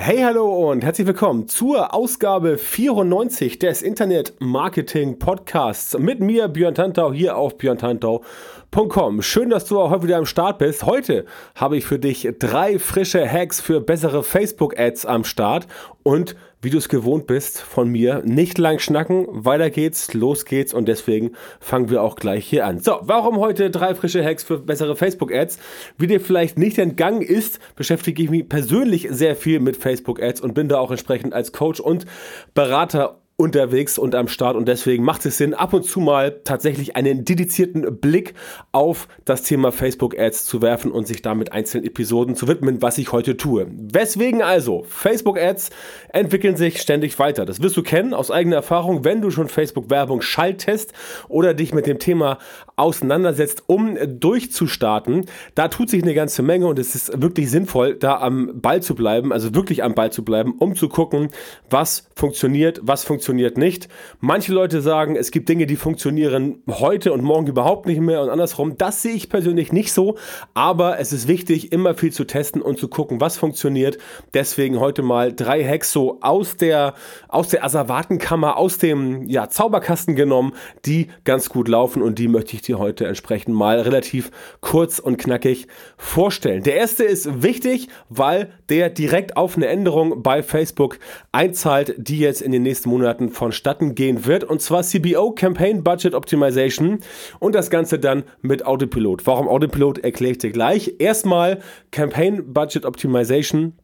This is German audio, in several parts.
Hey, hallo und herzlich willkommen zur Ausgabe 94 des Internet Marketing Podcasts mit mir, Björn Tantau, hier auf björntantau.com. Schön, dass du auch heute wieder am Start bist. Heute habe ich für dich drei frische Hacks für bessere Facebook-Ads am Start und wie du es gewohnt bist von mir, nicht lang schnacken, weiter geht's, los geht's und deswegen fangen wir auch gleich hier an. So, warum heute drei frische Hacks für bessere Facebook-Ads? Wie dir vielleicht nicht entgangen ist, beschäftige ich mich persönlich sehr viel mit Facebook-Ads und bin da auch entsprechend als Coach und Berater unterwegs und am Start und deswegen macht es Sinn, ab und zu mal tatsächlich einen dedizierten Blick auf das Thema Facebook Ads zu werfen und sich damit einzelnen Episoden zu widmen, was ich heute tue. Weswegen also? Facebook Ads entwickeln sich ständig weiter. Das wirst du kennen aus eigener Erfahrung, wenn du schon Facebook Werbung schaltest oder dich mit dem Thema auseinandersetzt, um durchzustarten. Da tut sich eine ganze Menge und es ist wirklich sinnvoll, da am Ball zu bleiben, also wirklich am Ball zu bleiben, um zu gucken, was funktioniert, was funktioniert funktioniert nicht. Manche Leute sagen, es gibt Dinge, die funktionieren heute und morgen überhaupt nicht mehr und andersrum. Das sehe ich persönlich nicht so, aber es ist wichtig, immer viel zu testen und zu gucken, was funktioniert. Deswegen heute mal drei Hacks so aus der, aus der Asservatenkammer, aus dem ja, Zauberkasten genommen, die ganz gut laufen und die möchte ich dir heute entsprechend mal relativ kurz und knackig vorstellen. Der erste ist wichtig, weil der direkt auf eine Änderung bei Facebook einzahlt, die jetzt in den nächsten Monaten Monaten vonstatten gehen wird. Und zwar CBO Campaign Budget Optimization und das Ganze dann mit Autopilot. Warum Autopilot erkläre ich dir gleich. Erstmal Campaign Budget Optimization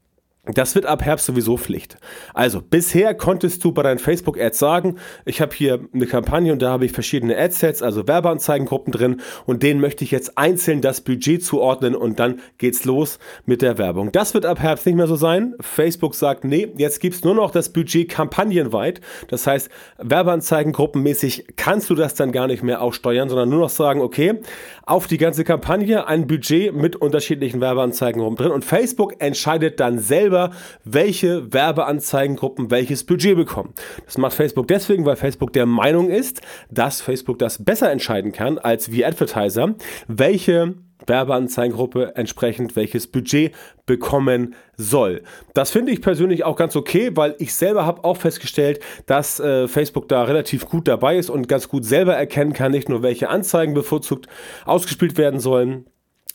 das wird ab Herbst sowieso Pflicht. Also, bisher konntest du bei deinen Facebook-Ads sagen, ich habe hier eine Kampagne und da habe ich verschiedene Adsets, also Werbeanzeigengruppen drin und denen möchte ich jetzt einzeln das Budget zuordnen und dann geht's los mit der Werbung. Das wird ab Herbst nicht mehr so sein. Facebook sagt, nee, jetzt gibt's nur noch das Budget kampagnenweit. Das heißt, Werbeanzeigengruppenmäßig kannst du das dann gar nicht mehr aussteuern, sondern nur noch sagen, okay, auf die ganze Kampagne ein Budget mit unterschiedlichen Werbeanzeigengruppen drin und Facebook entscheidet dann selber, selber, welche Werbeanzeigengruppen welches Budget bekommen. Das macht Facebook deswegen, weil Facebook der Meinung ist, dass Facebook das besser entscheiden kann als wir Advertiser, welche Werbeanzeigengruppe entsprechend welches Budget bekommen soll. Das finde ich persönlich auch ganz okay, weil ich selber habe auch festgestellt, dass äh, Facebook da relativ gut dabei ist und ganz gut selber erkennen kann, nicht nur welche Anzeigen bevorzugt ausgespielt werden sollen,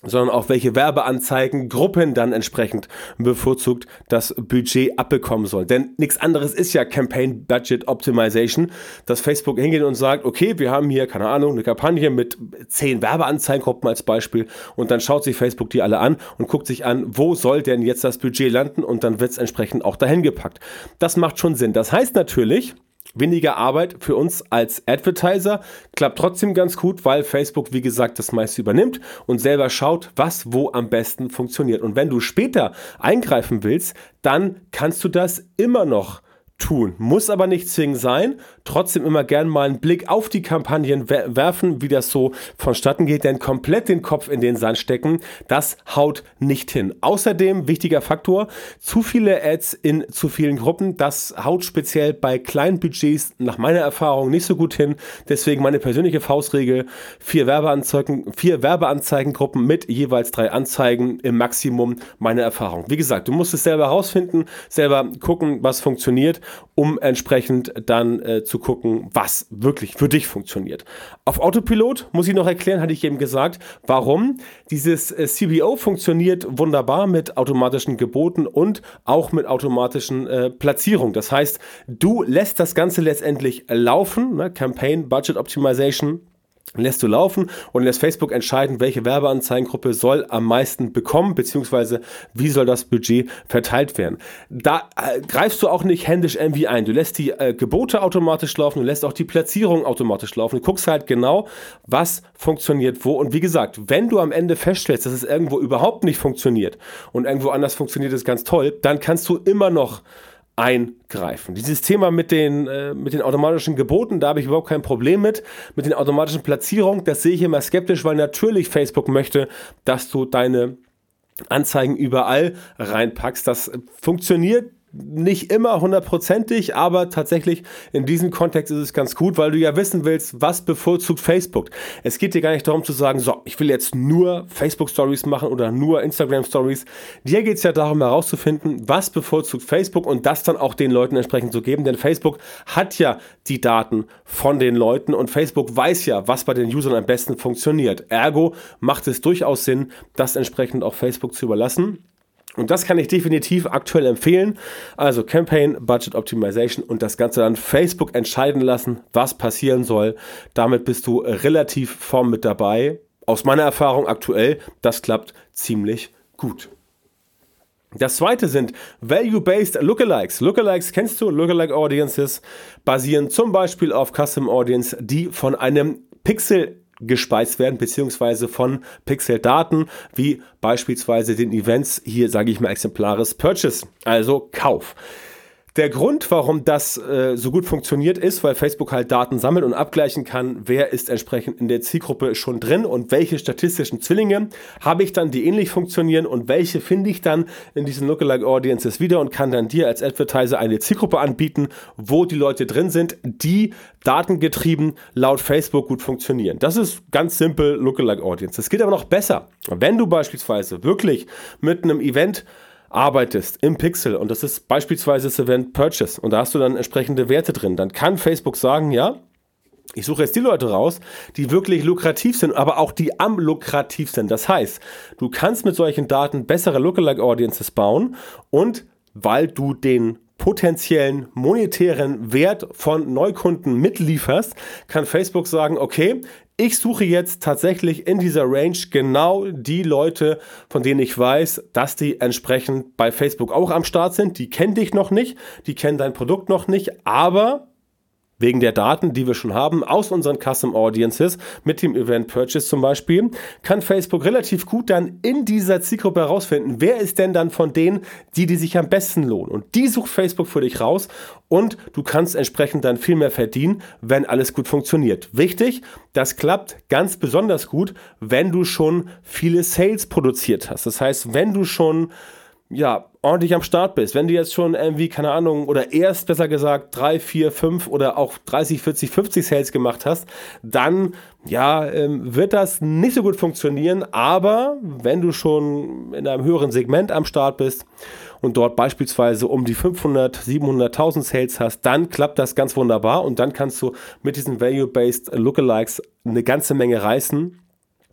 sondern auch welche Werbeanzeigengruppen dann entsprechend bevorzugt das Budget abbekommen soll. Denn nichts anderes ist ja Campaign Budget Optimization, dass Facebook hingeht und sagt, okay, wir haben hier, keine Ahnung, eine Kampagne mit zehn Werbeanzeigengruppen als Beispiel und dann schaut sich Facebook die alle an und guckt sich an, wo soll denn jetzt das Budget landen und dann wird es entsprechend auch dahin gepackt. Das macht schon Sinn. Das heißt natürlich, weniger Arbeit für uns als Advertiser. Klappt trotzdem ganz gut, weil Facebook, wie gesagt, das meiste übernimmt und selber schaut, was wo am besten funktioniert. Und wenn du später eingreifen willst, dann kannst du das immer noch tun. Muss aber nicht zwingend sein. Trotzdem immer gern mal einen Blick auf die Kampagnen werfen, wie das so vonstatten geht, denn komplett den Kopf in den Sand stecken, das haut nicht hin. Außerdem, wichtiger Faktor, zu viele Ads in zu vielen Gruppen, das haut speziell bei kleinen Budgets nach meiner Erfahrung nicht so gut hin. Deswegen meine persönliche Faustregel, vier Werbeanzeigen, vier Werbeanzeigengruppen mit jeweils drei Anzeigen im Maximum, meine Erfahrung. Wie gesagt, du musst es selber herausfinden, selber gucken, was funktioniert um entsprechend dann äh, zu gucken, was wirklich für dich funktioniert. Auf Autopilot muss ich noch erklären, hatte ich eben gesagt, warum. Dieses äh, CBO funktioniert wunderbar mit automatischen Geboten und auch mit automatischen äh, Platzierungen. Das heißt, du lässt das Ganze letztendlich laufen, ne? Campaign Budget Optimization lässt du laufen und lässt Facebook entscheiden, welche Werbeanzeigengruppe soll am meisten bekommen, beziehungsweise wie soll das Budget verteilt werden. Da äh, greifst du auch nicht händisch irgendwie ein. Du lässt die äh, Gebote automatisch laufen, du lässt auch die Platzierung automatisch laufen. Du guckst halt genau, was funktioniert wo. Und wie gesagt, wenn du am Ende feststellst, dass es irgendwo überhaupt nicht funktioniert und irgendwo anders funktioniert es ganz toll, dann kannst du immer noch eingreifen. Dieses Thema mit den, äh, mit den automatischen Geboten, da habe ich überhaupt kein Problem mit. Mit den automatischen Platzierungen, das sehe ich immer skeptisch, weil natürlich Facebook möchte, dass du deine Anzeigen überall reinpackst. Das funktioniert nicht immer hundertprozentig, aber tatsächlich in diesem Kontext ist es ganz gut, weil du ja wissen willst, was bevorzugt Facebook. Es geht dir gar nicht darum zu sagen, so, ich will jetzt nur Facebook Stories machen oder nur Instagram Stories. Dir geht es ja darum herauszufinden, was bevorzugt Facebook und das dann auch den Leuten entsprechend zu geben, denn Facebook hat ja die Daten von den Leuten und Facebook weiß ja, was bei den Usern am besten funktioniert. Ergo macht es durchaus Sinn, das entsprechend auch Facebook zu überlassen. Und das kann ich definitiv aktuell empfehlen. Also Campaign, Budget Optimization und das Ganze dann Facebook entscheiden lassen, was passieren soll. Damit bist du relativ vorn mit dabei. Aus meiner Erfahrung aktuell, das klappt ziemlich gut. Das zweite sind Value-Based Lookalikes. Lookalikes kennst du, Lookalike Audiences basieren zum Beispiel auf Custom Audience, die von einem Pixel gespeist werden, beziehungsweise von Pixel-Daten, wie beispielsweise den Events, hier sage ich mal exemplares Purchase, also Kauf. Der Grund, warum das äh, so gut funktioniert, ist, weil Facebook halt Daten sammelt und abgleichen kann, wer ist entsprechend in der Zielgruppe schon drin und welche statistischen Zwillinge habe ich dann, die ähnlich funktionieren und welche finde ich dann in diesen Lookalike Audiences wieder und kann dann dir als Advertiser eine Zielgruppe anbieten, wo die Leute drin sind, die datengetrieben laut Facebook gut funktionieren. Das ist ganz simpel Lookalike Audience. Es geht aber noch besser. Wenn du beispielsweise wirklich mit einem Event arbeitest im Pixel und das ist beispielsweise das Event Purchase und da hast du dann entsprechende Werte drin, dann kann Facebook sagen, ja, ich suche jetzt die Leute raus, die wirklich lukrativ sind, aber auch die am lukrativ sind. Das heißt, du kannst mit solchen Daten bessere Lookalike Audiences bauen und weil du den potenziellen monetären Wert von Neukunden mitlieferst, kann Facebook sagen, okay, ich suche jetzt tatsächlich in dieser Range genau die Leute, von denen ich weiß, dass die entsprechend bei Facebook auch am Start sind. Die kennen dich noch nicht, die kennen dein Produkt noch nicht, aber wegen der Daten, die wir schon haben aus unseren Custom Audiences mit dem Event Purchase zum Beispiel, kann Facebook relativ gut dann in dieser Zielgruppe herausfinden, wer ist denn dann von denen, die, die sich am besten lohnen. Und die sucht Facebook für dich raus und du kannst entsprechend dann viel mehr verdienen, wenn alles gut funktioniert. Wichtig, das klappt ganz besonders gut, wenn du schon viele Sales produziert hast. Das heißt, wenn du schon ja, ordentlich am Start bist, wenn du jetzt schon irgendwie, keine Ahnung, oder erst besser gesagt 3, 4, 5 oder auch 30, 40, 50 Sales gemacht hast, dann ja, ähm, wird das nicht so gut funktionieren. Aber wenn du schon in einem höheren Segment am Start bist und dort beispielsweise um die 500, 700.000 Sales hast, dann klappt das ganz wunderbar und dann kannst du mit diesen Value-Based Lookalikes eine ganze Menge reißen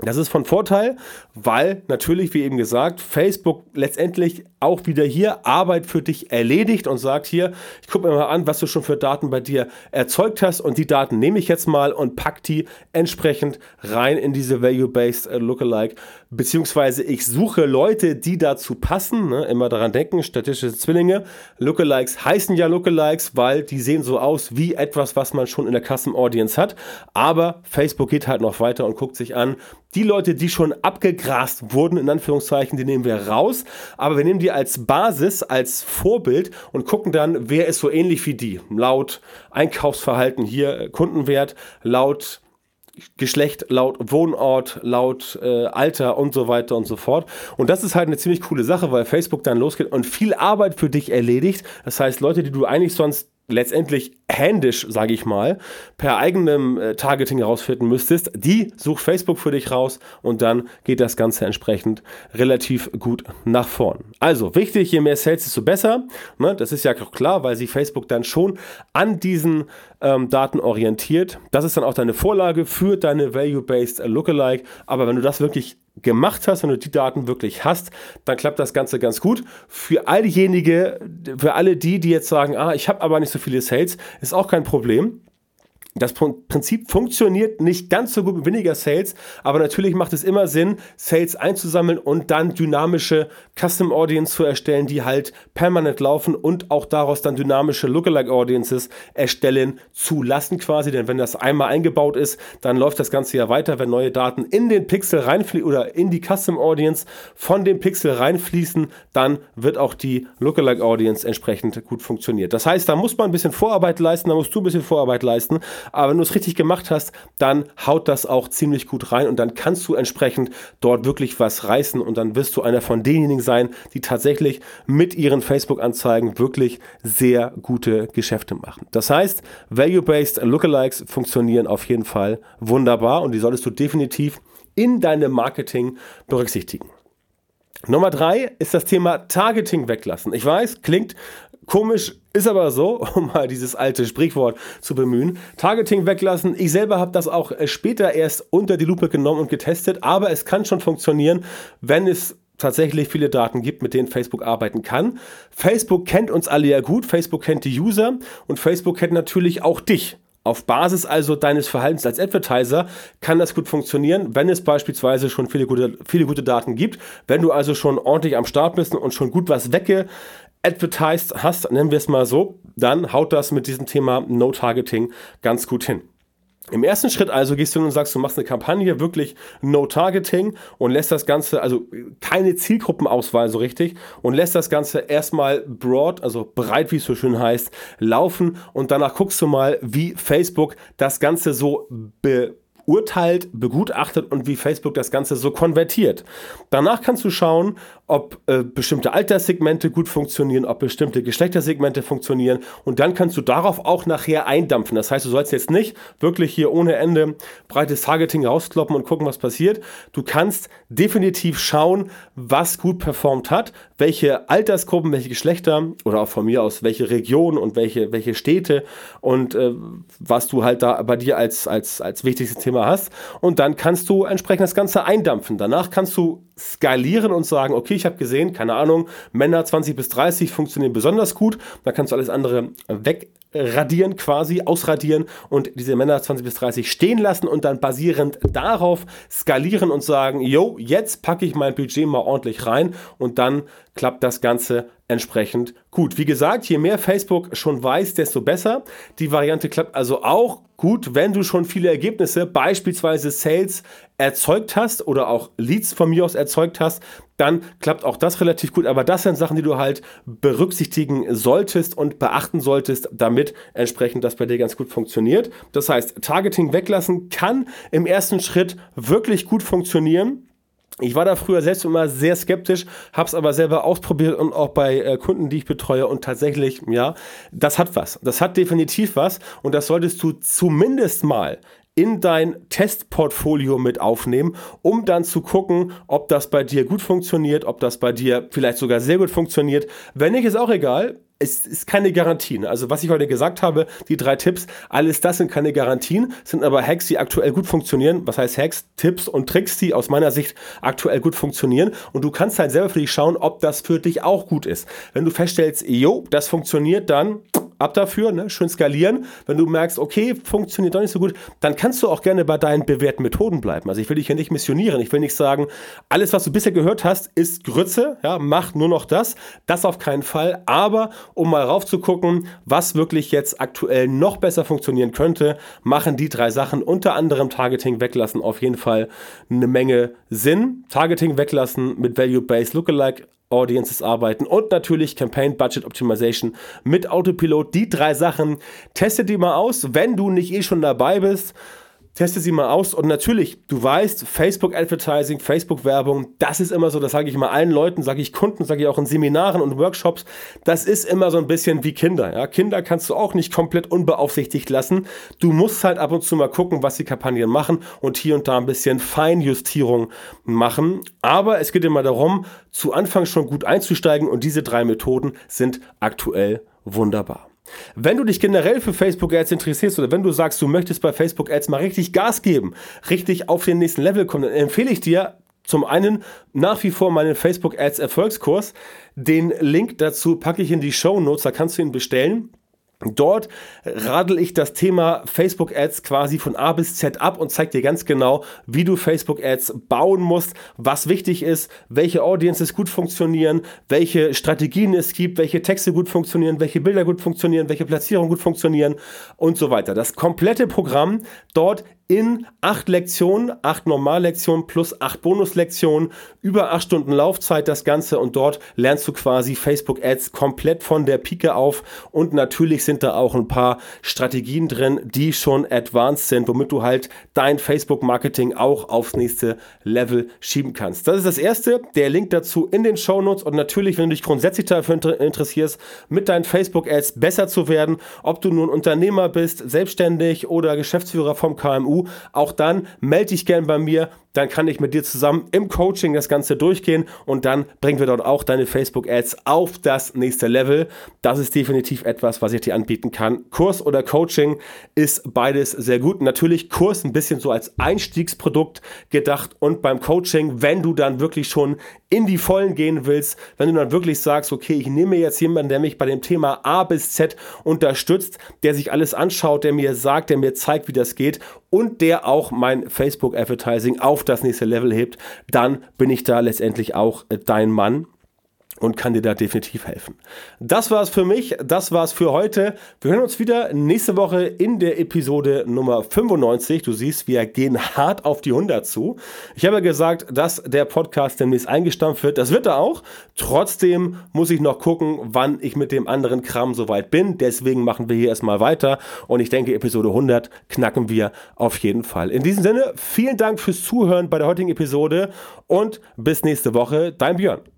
das ist von Vorteil, weil natürlich, wie eben gesagt, Facebook letztendlich auch wieder hier Arbeit für dich erledigt und sagt hier, ich gucke mir mal an, was du schon für Daten bei dir erzeugt hast und die Daten nehme ich jetzt mal und pack die entsprechend rein in diese Value-Based äh, Lookalike, beziehungsweise ich suche Leute, die dazu passen, ne? immer daran denken, statistische Zwillinge, Lookalikes heißen ja Lookalikes, weil die sehen so aus wie etwas, was man schon in der Custom Audience hat, aber Facebook geht halt noch weiter und guckt sich an, die Leute, die schon abgegrast wurden, in Anführungszeichen, die nehmen wir raus, aber wir nehmen die als Basis, als Vorbild und gucken dann, wer ist so ähnlich wie die. Laut Einkaufsverhalten hier äh, Kundenwert, laut Geschlecht, laut Wohnort, laut äh, Alter und so weiter und so fort. Und das ist halt eine ziemlich coole Sache, weil Facebook dann losgeht und viel Arbeit für dich erledigt. Das heißt, Leute, die du eigentlich sonst letztendlich händisch, sage ich mal, per eigenem äh, Targeting herausfinden müsstest, die sucht Facebook für dich raus und dann geht das Ganze entsprechend relativ gut nach vorn. Also wichtig, je mehr Sales, desto besser. Ne? Das ist ja klar, weil sich Facebook dann schon an diesen ähm, Daten orientiert. Das ist dann auch deine Vorlage für deine Value-Based Lookalike. Aber wenn du das wirklich gemacht hast, wenn du die Daten wirklich hast, dann klappt das Ganze ganz gut. Für all diejenigen, für alle die, die jetzt sagen, ah, ich habe aber nicht so viele Sales, ist auch kein Problem. Das Prinzip funktioniert nicht ganz so gut mit weniger Sales, aber natürlich macht es immer Sinn, Sales einzusammeln und dann dynamische Custom Audience zu erstellen, die halt permanent laufen und auch daraus dann dynamische Lookalike Audiences erstellen zu lassen quasi. Denn wenn das einmal eingebaut ist, dann läuft das Ganze ja weiter, wenn neue Daten in den Pixel reinfließen oder in die Custom Audience von dem Pixel reinfließen, dann wird auch die Lookalike Audience entsprechend gut funktionieren. Das heißt, da muss man ein bisschen Vorarbeit leisten, da musst du ein bisschen Vorarbeit leisten aber wenn du es richtig gemacht hast, dann haut das auch ziemlich gut rein und dann kannst du entsprechend dort wirklich was reißen und dann wirst du einer von denjenigen sein, die tatsächlich mit ihren Facebook-Anzeigen wirklich sehr gute Geschäfte machen. Das heißt, Value-Based Lookalikes funktionieren auf jeden Fall wunderbar und die solltest du definitiv in deinem Marketing berücksichtigen. Nummer drei ist das Thema Targeting weglassen. Ich weiß, klingt Komisch ist aber so, um mal dieses alte Sprichwort zu bemühen. Targeting weglassen. Ich selber habe das auch äh, später erst unter die Lupe genommen und getestet, aber es kann schon funktionieren, wenn es tatsächlich viele Daten gibt, mit denen Facebook arbeiten kann. Facebook kennt uns alle ja gut, Facebook kennt die User und Facebook kennt natürlich auch dich. Auf Basis also deines Verhaltens als Advertiser kann das gut funktionieren, wenn es beispielsweise schon viele gute, viele gute Daten gibt. Wenn du also schon ordentlich am Start bist und schon gut was wegge, advertised hast, nennen wir es mal so, dann haut das mit diesem Thema No-Targeting ganz gut hin. Im ersten Schritt also gehst du hin und sagst, du machst eine Kampagne, wirklich No-Targeting und lässt das Ganze, also keine Zielgruppenauswahl so richtig und lässt das Ganze erstmal broad, also breit, wie es so schön heißt, laufen und danach guckst du mal, wie Facebook das Ganze so be urteilt, begutachtet und wie Facebook das Ganze so konvertiert. Danach kannst du schauen, ob äh, bestimmte Alterssegmente gut funktionieren, ob bestimmte Geschlechtersegmente funktionieren und dann kannst du darauf auch nachher eindampfen. Das heißt, du sollst jetzt nicht wirklich hier ohne Ende breites Targeting rauskloppen und gucken, was passiert. Du kannst definitiv schauen, was gut performt hat, welche Altersgruppen, welche Geschlechter oder auch von mir aus welche Regionen und welche, welche Städte und äh, was du halt da bei dir als, als, als wichtigstes Thema Thema hast. Und dann kannst du entsprechend das Ganze eindampfen. Danach kannst du skalieren und sagen, okay, ich habe gesehen, keine Ahnung, Männer 20 bis 30 funktionieren besonders gut. Da kannst du alles andere wegradieren, quasi ausradieren und diese Männer 20 bis 30 stehen lassen und dann basierend darauf skalieren und sagen, yo, jetzt packe ich mein Budget mal ordentlich rein und dann klappt das Ganze entsprechend gut. Wie gesagt, je mehr Facebook schon weiß, desto besser. Die Variante klappt also auch gut, wenn du schon viele Ergebnisse, beispielsweise Sales, erzeugt hast oder auch Leads von mir aus erzeugt hast, dann klappt auch das relativ gut. Aber das sind Sachen, die du halt berücksichtigen solltest und beachten solltest, damit entsprechend das bei dir ganz gut funktioniert. Das heißt, Targeting weglassen kann im ersten Schritt wirklich gut funktionieren. Ich war da früher selbst immer sehr skeptisch, habe es aber selber ausprobiert und auch bei äh, Kunden, die ich betreue und tatsächlich, ja, das hat was. Das hat definitiv was und das solltest du zumindest mal in dein Testportfolio mit aufnehmen, um dann zu gucken, ob das bei dir gut funktioniert, ob das bei dir vielleicht sogar sehr gut funktioniert. Wenn nicht, ist auch egal es ist keine Garantie. Ne? Also was ich heute gesagt habe, die drei Tipps, alles das sind keine Garantien, sind aber Hacks, die aktuell gut funktionieren. Was heißt Hacks, Tipps und Tricks, die aus meiner Sicht aktuell gut funktionieren. Und du kannst halt selber für dich schauen, ob das für dich auch gut ist. Wenn du feststellst, jo, das funktioniert, dann ab dafür, ne? schön skalieren. Wenn du merkst, okay, funktioniert doch nicht so gut, dann kannst du auch gerne bei deinen bewährten Methoden bleiben. Also ich will dich hier nicht missionieren. Ich will nicht sagen, alles, was du bisher gehört hast, ist Grütze. Ja, mach nur noch das. Das auf keinen Fall. Aber um mal rauf zu gucken, was wirklich jetzt aktuell noch besser funktionieren könnte, machen die drei Sachen, unter anderem Targeting weglassen, auf jeden Fall eine Menge Sinn. Targeting weglassen mit Value-Based Lookalike Audiences arbeiten und natürlich Campaign Budget Optimization mit Autopilot. Die drei Sachen testet die mal aus, wenn du nicht eh schon dabei bist. Teste sie mal aus und natürlich, du weißt, Facebook Advertising, Facebook Werbung, das ist immer so, das sage ich immer allen Leuten, sage ich Kunden, sage ich auch in Seminaren und Workshops, das ist immer so ein bisschen wie Kinder. Ja? Kinder kannst du auch nicht komplett unbeaufsichtigt lassen. Du musst halt ab und zu mal gucken, was die Kampagnen machen und hier und da ein bisschen Feinjustierung machen. Aber es geht immer darum, zu Anfang schon gut einzusteigen und diese drei Methoden sind aktuell wunderbar. Wenn du dich generell für Facebook Ads interessierst oder wenn du sagst, du möchtest bei Facebook Ads mal richtig Gas geben, richtig auf den nächsten Level kommen, dann empfehle ich dir zum einen nach wie vor meinen Facebook Ads Erfolgskurs. Den Link dazu packe ich in die Show Notes, da kannst du ihn bestellen. Dort radel ich das Thema Facebook Ads quasi von A bis Z ab und zeige dir ganz genau, wie du Facebook Ads bauen musst, was wichtig ist, welche Audiences gut funktionieren, welche Strategien es gibt, welche Texte gut funktionieren, welche Bilder gut funktionieren, welche Platzierungen gut funktionieren und so weiter. Das komplette Programm dort in acht Lektionen, acht Normallektionen plus acht Bonuslektionen, über acht Stunden Laufzeit das Ganze und dort lernst du quasi Facebook Ads komplett von der Pike auf und natürlich sind da auch ein paar Strategien drin, die schon advanced sind, womit du halt dein Facebook Marketing auch aufs nächste Level schieben kannst. Das ist das erste, der Link dazu in den Show Notes und natürlich, wenn du dich grundsätzlich dafür interessierst, mit deinen Facebook Ads besser zu werden, ob du nun Unternehmer bist, selbstständig oder Geschäftsführer vom KMU, auch dann melde dich gern bei mir dann kann ich mit dir zusammen im Coaching das Ganze durchgehen und dann bringen wir dort auch deine Facebook-Ads auf das nächste Level. Das ist definitiv etwas, was ich dir anbieten kann. Kurs oder Coaching ist beides sehr gut. Natürlich Kurs ein bisschen so als Einstiegsprodukt gedacht und beim Coaching, wenn du dann wirklich schon in die Vollen gehen willst, wenn du dann wirklich sagst, okay, ich nehme jetzt jemanden, der mich bei dem Thema A bis Z unterstützt, der sich alles anschaut, der mir sagt, der mir zeigt, wie das geht und der auch mein Facebook Advertising auf das nächste Level hebt, dann bin ich da letztendlich auch äh, dein Mann und kann dir da definitiv helfen. Das war's für mich, das war's für heute. Wir hören uns wieder nächste Woche in der Episode Nummer 95. Du siehst, wir gehen hart auf die 100 zu. Ich habe ja gesagt, dass der Podcast demnächst eingestampft wird. Das wird er auch. Trotzdem muss ich noch gucken, wann ich mit dem anderen Kram soweit bin. Deswegen machen wir hier erstmal weiter und ich denke, Episode 100 knacken wir auf jeden Fall. In diesem Sinne, vielen Dank fürs Zuhören bei der heutigen Episode und bis nächste Woche. Dein Björn.